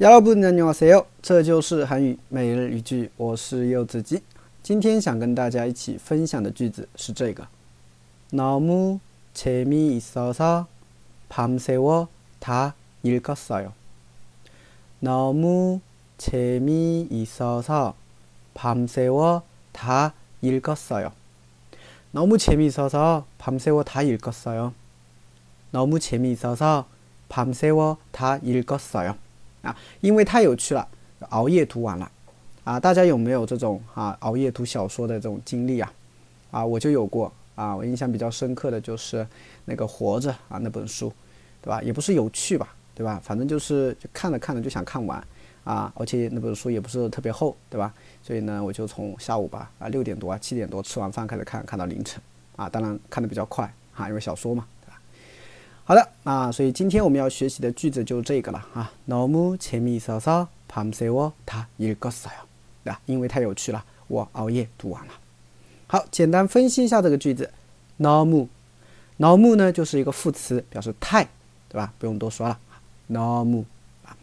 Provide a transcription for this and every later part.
여러분 안녕하세요. 这就是韩语每日一句，我是柚子鸡。今天想跟大家一起分享的句子是这个：너무재미있어서밤새워다읽었어요。너무재미있어서밤새워다읽었어요。너무재미있어서밤새워다읽었어요。너무재미있어서밤새워다읽었어요。 啊，因为太有趣了，熬夜读完了。啊，大家有没有这种啊熬夜读小说的这种经历啊？啊，我就有过啊。我印象比较深刻的就是那个《活着》啊那本书，对吧？也不是有趣吧，对吧？反正就是就看着看着就想看完啊，而且那本书也不是特别厚，对吧？所以呢，我就从下午吧啊六点多啊七点多吃完饭开始看，看到凌晨啊。当然看的比较快啊，因为小说嘛。好的，那所以今天我们要学习的句子就是这个了啊。너무재미있어서밤새워다읽었어 요， 对吧？因为太有趣了，我熬夜读完了。好，简单分析一下这个句子。너무너무呢就是一个副词，表示太，对吧？不用多说了。너무啊，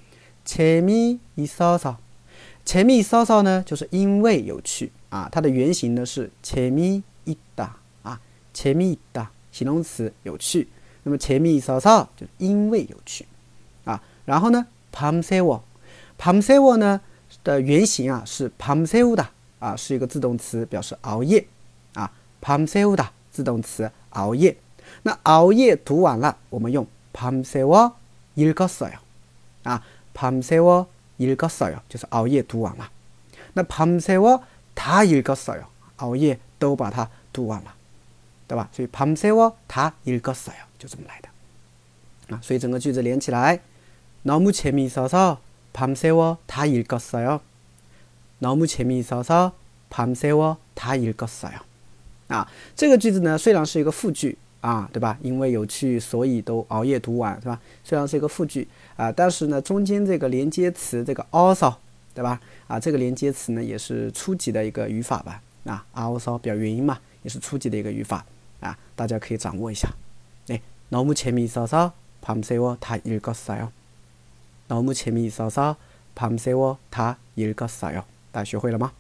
재미있어서재미있어서呢就是因为有趣啊，它的原型呢是재미있다啊，재미있다形容词有趣。 那么前面一扫扫就是因为有趣啊，然后呢，밤새 워， 밤새워呢的原型啊是밤새우다啊，是一个自动词，表示熬夜啊，밤새우다自动词熬夜。那熬夜读完了，我们用밤새워읽었어요啊，밤새워읽었어요就是熬夜读完了。那밤새워다읽었어요熬夜都把它读完了。对吧？所以밤새워다읽었어요 就这么来的啊。所以整个句子连起来，너무재미있어서밤새워다읽었어요너무재미있어서밤새워다읽었어요啊。这个句子呢，虽然是一个复句啊，对吧？因为有趣，所以都熬夜读完，是吧？虽然是一个复句啊，但是呢，中间这个连接词这个 also，对吧？啊，这个连接词呢，也是初级的一个语法吧？啊，also 表原因嘛，也是初级的一个语法。啊，大家可以掌握一下。 哎，너무재미있어서밤새워다읽었어 요。 너무재미있어서밤새워다읽었어 요。 大家学会了吗？